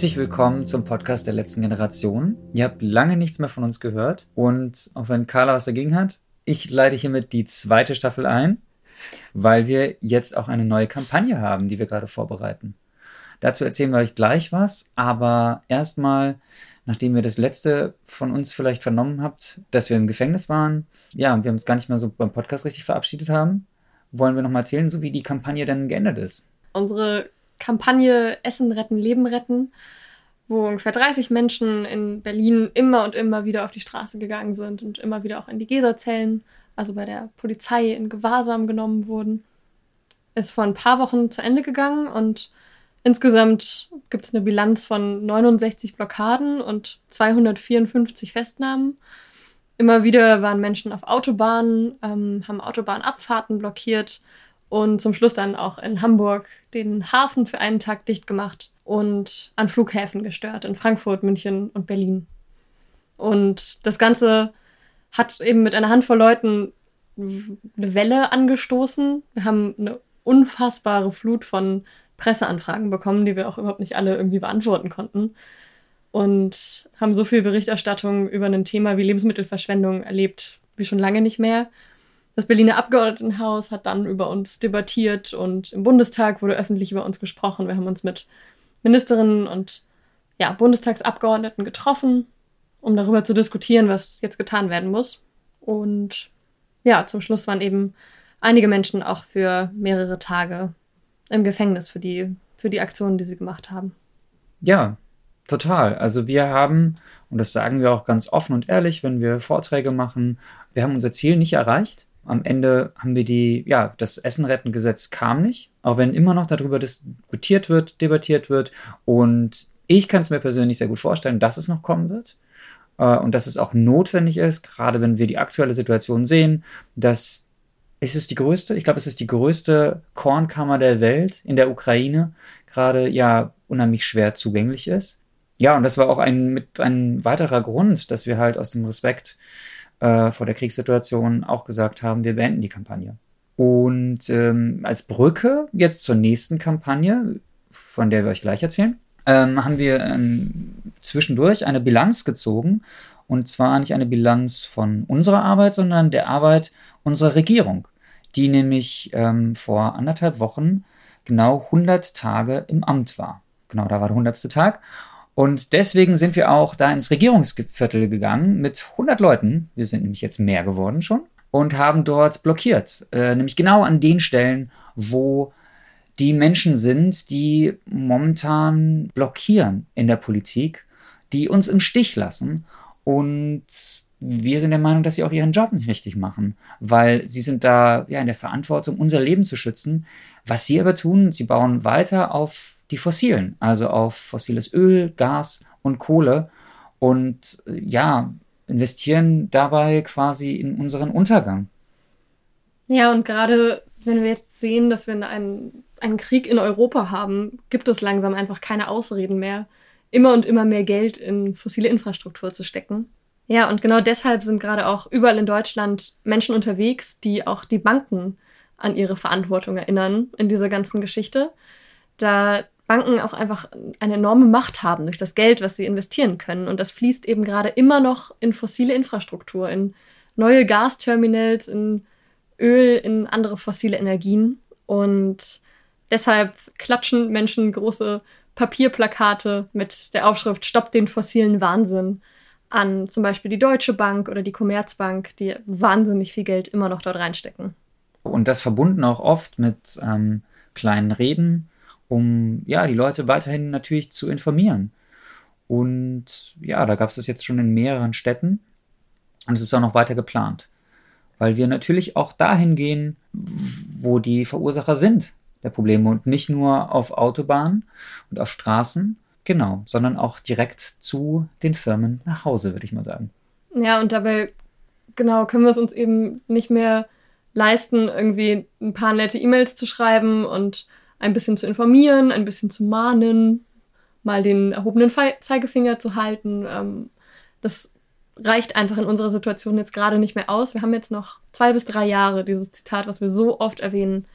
Herzlich willkommen zum Podcast der letzten Generation. Ihr habt lange nichts mehr von uns gehört und auch wenn Carla was dagegen hat, ich leite hiermit die zweite Staffel ein, weil wir jetzt auch eine neue Kampagne haben, die wir gerade vorbereiten. Dazu erzählen wir euch gleich was, aber erstmal, nachdem ihr das letzte von uns vielleicht vernommen habt, dass wir im Gefängnis waren, ja, und wir uns gar nicht mehr so beim Podcast richtig verabschiedet haben, wollen wir nochmal erzählen, so wie die Kampagne dann geendet ist. Unsere Kampagne Essen retten, Leben retten, wo ungefähr 30 Menschen in Berlin immer und immer wieder auf die Straße gegangen sind und immer wieder auch in die Gesa-Zellen, also bei der Polizei in Gewahrsam genommen wurden. Ist vor ein paar Wochen zu Ende gegangen und insgesamt gibt es eine Bilanz von 69 Blockaden und 254 Festnahmen. Immer wieder waren Menschen auf Autobahnen, ähm, haben Autobahnabfahrten blockiert, und zum Schluss dann auch in Hamburg den Hafen für einen Tag dicht gemacht und an Flughäfen gestört in Frankfurt, München und Berlin. Und das Ganze hat eben mit einer Handvoll Leuten eine Welle angestoßen. Wir haben eine unfassbare Flut von Presseanfragen bekommen, die wir auch überhaupt nicht alle irgendwie beantworten konnten. Und haben so viel Berichterstattung über ein Thema wie Lebensmittelverschwendung erlebt wie schon lange nicht mehr. Das Berliner Abgeordnetenhaus hat dann über uns debattiert und im Bundestag wurde öffentlich über uns gesprochen. Wir haben uns mit Ministerinnen und ja, Bundestagsabgeordneten getroffen, um darüber zu diskutieren, was jetzt getan werden muss. Und ja, zum Schluss waren eben einige Menschen auch für mehrere Tage im Gefängnis für die, für die Aktionen, die sie gemacht haben. Ja, total. Also wir haben, und das sagen wir auch ganz offen und ehrlich, wenn wir Vorträge machen, wir haben unser Ziel nicht erreicht. Am Ende haben wir die, ja, das Essenrettengesetz kam nicht, auch wenn immer noch darüber diskutiert wird, debattiert wird. Und ich kann es mir persönlich sehr gut vorstellen, dass es noch kommen wird äh, und dass es auch notwendig ist, gerade wenn wir die aktuelle Situation sehen, dass ist es die größte, ich glaube, es ist die größte Kornkammer der Welt in der Ukraine, gerade ja unheimlich schwer zugänglich ist. Ja, und das war auch ein, mit ein weiterer Grund, dass wir halt aus dem Respekt äh, vor der Kriegssituation auch gesagt haben, wir beenden die Kampagne. Und ähm, als Brücke jetzt zur nächsten Kampagne, von der wir euch gleich erzählen, ähm, haben wir ähm, zwischendurch eine Bilanz gezogen. Und zwar nicht eine Bilanz von unserer Arbeit, sondern der Arbeit unserer Regierung, die nämlich ähm, vor anderthalb Wochen genau 100 Tage im Amt war. Genau, da war der 100. Tag. Und deswegen sind wir auch da ins Regierungsviertel gegangen mit 100 Leuten. Wir sind nämlich jetzt mehr geworden schon und haben dort blockiert. Äh, nämlich genau an den Stellen, wo die Menschen sind, die momentan blockieren in der Politik, die uns im Stich lassen. Und wir sind der Meinung, dass sie auch ihren Job nicht richtig machen, weil sie sind da ja in der Verantwortung, unser Leben zu schützen. Was sie aber tun, sie bauen weiter auf die fossilen, also auf fossiles Öl, Gas und Kohle und äh, ja, investieren dabei quasi in unseren Untergang. Ja, und gerade wenn wir jetzt sehen, dass wir einen, einen Krieg in Europa haben, gibt es langsam einfach keine Ausreden mehr, immer und immer mehr Geld in fossile Infrastruktur zu stecken. Ja, und genau deshalb sind gerade auch überall in Deutschland Menschen unterwegs, die auch die Banken an ihre Verantwortung erinnern in dieser ganzen Geschichte. Da Banken auch einfach eine enorme Macht haben durch das Geld, was sie investieren können. Und das fließt eben gerade immer noch in fossile Infrastruktur, in neue Gasterminals, in Öl, in andere fossile Energien. Und deshalb klatschen Menschen große Papierplakate mit der Aufschrift Stopp den fossilen Wahnsinn an zum Beispiel die Deutsche Bank oder die Commerzbank, die wahnsinnig viel Geld immer noch dort reinstecken. Und das verbunden auch oft mit ähm, kleinen Reden um ja die Leute weiterhin natürlich zu informieren. Und ja, da gab es das jetzt schon in mehreren Städten und es ist auch noch weiter geplant, weil wir natürlich auch dahin gehen, wo die Verursacher sind der Probleme und nicht nur auf Autobahnen und auf Straßen, genau, sondern auch direkt zu den Firmen nach Hause, würde ich mal sagen. Ja, und dabei genau können wir es uns eben nicht mehr leisten, irgendwie ein paar nette E-Mails zu schreiben und ein bisschen zu informieren, ein bisschen zu mahnen, mal den erhobenen Zeigefinger zu halten. Ähm, das reicht einfach in unserer Situation jetzt gerade nicht mehr aus. Wir haben jetzt noch zwei bis drei Jahre, dieses Zitat, was wir so oft erwähnen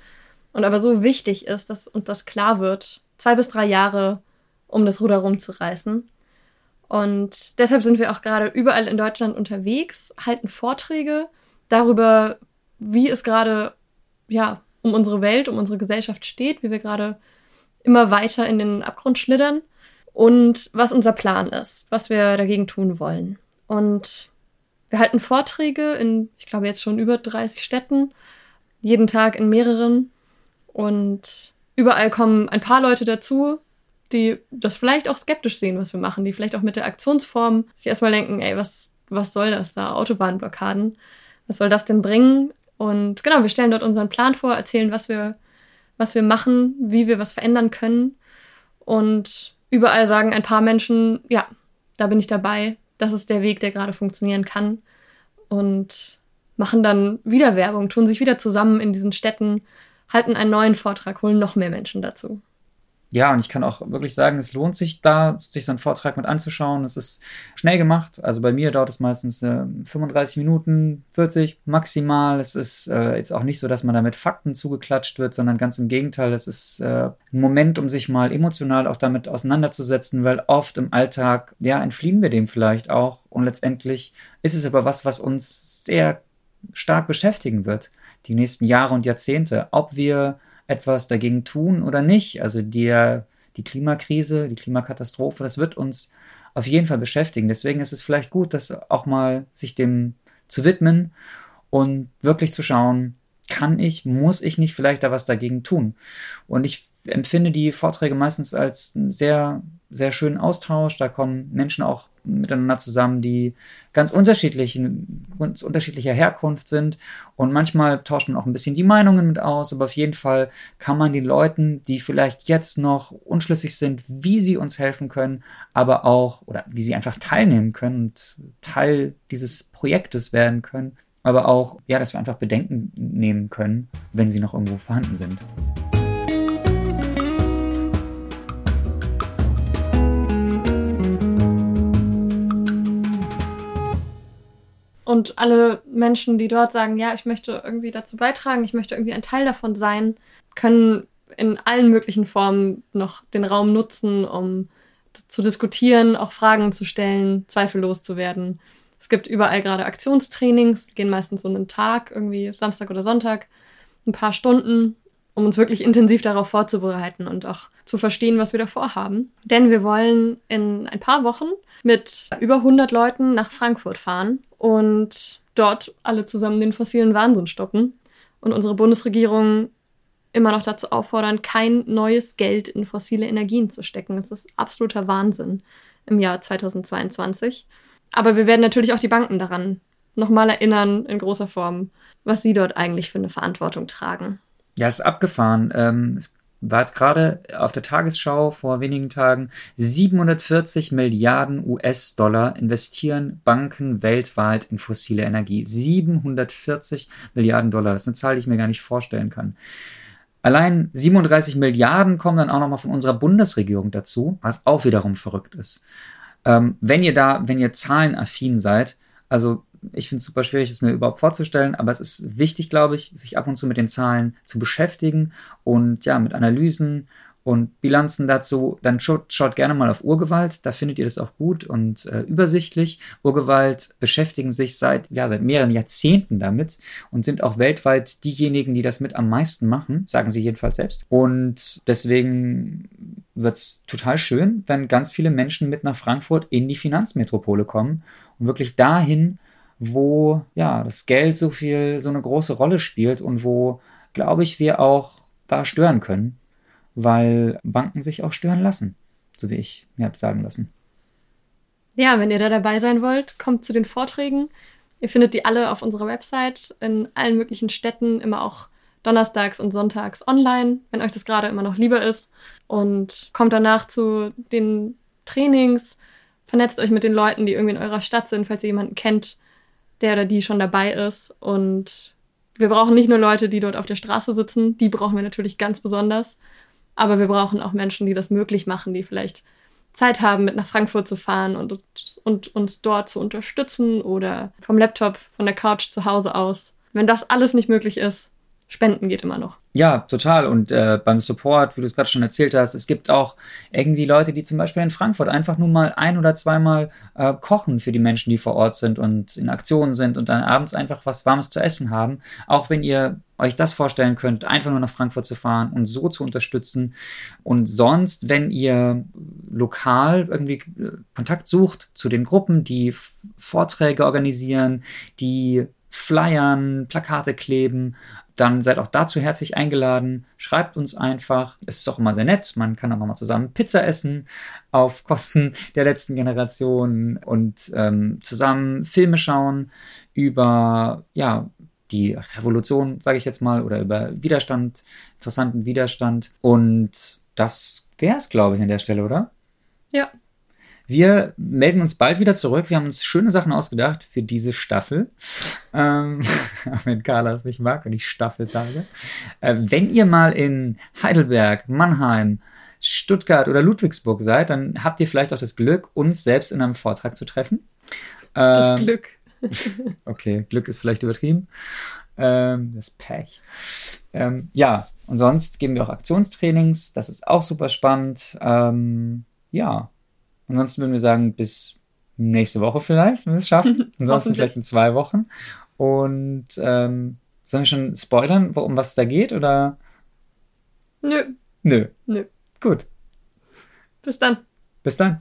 und aber so wichtig ist, dass uns das klar wird. Zwei bis drei Jahre um das Ruder rumzureißen. Und deshalb sind wir auch gerade überall in Deutschland unterwegs, halten Vorträge darüber, wie es gerade ja, um unsere Welt, um unsere Gesellschaft steht, wie wir gerade immer weiter in den Abgrund schlittern und was unser Plan ist, was wir dagegen tun wollen. Und wir halten Vorträge in, ich glaube, jetzt schon über 30 Städten, jeden Tag in mehreren. Und überall kommen ein paar Leute dazu, die das vielleicht auch skeptisch sehen, was wir machen, die vielleicht auch mit der Aktionsform sich erstmal denken, ey, was, was soll das da? Autobahnblockaden. Was soll das denn bringen? Und genau, wir stellen dort unseren Plan vor, erzählen, was wir, was wir machen, wie wir was verändern können. Und überall sagen ein paar Menschen, ja, da bin ich dabei, das ist der Weg, der gerade funktionieren kann. Und machen dann wieder Werbung, tun sich wieder zusammen in diesen Städten, halten einen neuen Vortrag, holen noch mehr Menschen dazu ja, und ich kann auch wirklich sagen, es lohnt sich da, sich so einen Vortrag mit anzuschauen. Es ist schnell gemacht. Also bei mir dauert es meistens äh, 35 Minuten, 40 maximal. Es ist äh, jetzt auch nicht so, dass man da mit Fakten zugeklatscht wird, sondern ganz im Gegenteil. Es ist äh, ein Moment, um sich mal emotional auch damit auseinanderzusetzen, weil oft im Alltag, ja, entfliehen wir dem vielleicht auch. Und letztendlich ist es aber was, was uns sehr stark beschäftigen wird, die nächsten Jahre und Jahrzehnte. Ob wir etwas dagegen tun oder nicht. Also der, die Klimakrise, die Klimakatastrophe, das wird uns auf jeden Fall beschäftigen. Deswegen ist es vielleicht gut, das auch mal sich dem zu widmen und wirklich zu schauen, kann ich, muss ich nicht vielleicht da was dagegen tun? Und ich empfinde die Vorträge meistens als sehr, sehr schönen Austausch. Da kommen Menschen auch miteinander zusammen, die ganz unterschiedlichen, ganz unterschiedlicher Herkunft sind. Und manchmal tauscht man auch ein bisschen die Meinungen mit aus. Aber auf jeden Fall kann man den Leuten, die vielleicht jetzt noch unschlüssig sind, wie sie uns helfen können, aber auch, oder wie sie einfach teilnehmen können und Teil dieses Projektes werden können, aber auch, ja, dass wir einfach Bedenken nehmen können, wenn sie noch irgendwo vorhanden sind. Und alle Menschen, die dort sagen, ja, ich möchte irgendwie dazu beitragen, ich möchte irgendwie ein Teil davon sein, können in allen möglichen Formen noch den Raum nutzen, um zu diskutieren, auch Fragen zu stellen, zweifellos zu werden. Es gibt überall gerade Aktionstrainings, die gehen meistens so einen Tag, irgendwie Samstag oder Sonntag, ein paar Stunden, um uns wirklich intensiv darauf vorzubereiten und auch zu verstehen, was wir da vorhaben. Denn wir wollen in ein paar Wochen mit über 100 Leuten nach Frankfurt fahren und dort alle zusammen den fossilen Wahnsinn stoppen und unsere Bundesregierung immer noch dazu auffordern, kein neues Geld in fossile Energien zu stecken. Das ist absoluter Wahnsinn im Jahr 2022. Aber wir werden natürlich auch die Banken daran nochmal erinnern in großer Form, was sie dort eigentlich für eine Verantwortung tragen. Ja, es ist abgefahren. Ähm, es war jetzt gerade auf der Tagesschau vor wenigen Tagen, 740 Milliarden US-Dollar investieren Banken weltweit in fossile Energie. 740 Milliarden Dollar, das ist eine Zahl, die ich mir gar nicht vorstellen kann. Allein 37 Milliarden kommen dann auch nochmal von unserer Bundesregierung dazu, was auch wiederum verrückt ist. Ähm, wenn ihr da, wenn ihr zahlenaffin seid, also ich finde es super schwierig, es mir überhaupt vorzustellen, aber es ist wichtig, glaube ich, sich ab und zu mit den Zahlen zu beschäftigen und ja, mit Analysen und Bilanzen dazu, dann schaut, schaut, gerne mal auf Urgewalt, da findet ihr das auch gut und äh, übersichtlich. Urgewalt beschäftigen sich seit, ja, seit mehreren Jahrzehnten damit und sind auch weltweit diejenigen, die das mit am meisten machen, sagen sie jedenfalls selbst. Und deswegen wird es total schön, wenn ganz viele Menschen mit nach Frankfurt in die Finanzmetropole kommen und wirklich dahin, wo ja das Geld so viel, so eine große Rolle spielt und wo, glaube ich, wir auch da stören können, weil Banken sich auch stören lassen, so wie ich mir habe sagen lassen. Ja, wenn ihr da dabei sein wollt, kommt zu den Vorträgen. Ihr findet die alle auf unserer Website in allen möglichen Städten, immer auch donnerstags und sonntags online, wenn euch das gerade immer noch lieber ist. Und kommt danach zu den Trainings, vernetzt euch mit den Leuten, die irgendwie in eurer Stadt sind, falls ihr jemanden kennt, der oder die schon dabei ist. Und wir brauchen nicht nur Leute, die dort auf der Straße sitzen, die brauchen wir natürlich ganz besonders. Aber wir brauchen auch Menschen, die das möglich machen, die vielleicht Zeit haben, mit nach Frankfurt zu fahren und, und uns dort zu unterstützen oder vom Laptop, von der Couch zu Hause aus. Wenn das alles nicht möglich ist, Spenden geht immer noch. Ja, total. Und äh, beim Support, wie du es gerade schon erzählt hast, es gibt auch irgendwie Leute, die zum Beispiel in Frankfurt einfach nur mal ein oder zweimal äh, kochen für die Menschen, die vor Ort sind und in Aktionen sind und dann abends einfach was Warmes zu essen haben. Auch wenn ihr euch das vorstellen könnt, einfach nur nach Frankfurt zu fahren und so zu unterstützen. Und sonst, wenn ihr lokal irgendwie äh, Kontakt sucht zu den Gruppen, die Vorträge organisieren, die Flyern, Plakate kleben, dann seid auch dazu herzlich eingeladen. Schreibt uns einfach. Es ist auch immer sehr nett. Man kann auch mal zusammen Pizza essen auf Kosten der letzten Generation und ähm, zusammen Filme schauen über ja die Revolution, sage ich jetzt mal, oder über Widerstand, interessanten Widerstand. Und das wäre es, glaube ich, an der Stelle, oder? Ja. Wir melden uns bald wieder zurück. Wir haben uns schöne Sachen ausgedacht für diese Staffel. Ähm, wenn Carla es nicht mag und ich Staffel sage. Äh, wenn ihr mal in Heidelberg, Mannheim, Stuttgart oder Ludwigsburg seid, dann habt ihr vielleicht auch das Glück, uns selbst in einem Vortrag zu treffen. Das ähm, Glück. okay, Glück ist vielleicht übertrieben. Ähm, das Pech. Ähm, ja, und sonst geben wir auch Aktionstrainings. Das ist auch super spannend. Ähm, ja, ansonsten würden wir sagen, bis nächste Woche vielleicht, wenn wir es schaffen. Ansonsten vielleicht in zwei Wochen. Und ähm, sollen wir schon spoilern, um was es da geht? Oder? Nö. Nö. Nö. Gut. Bis dann. Bis dann.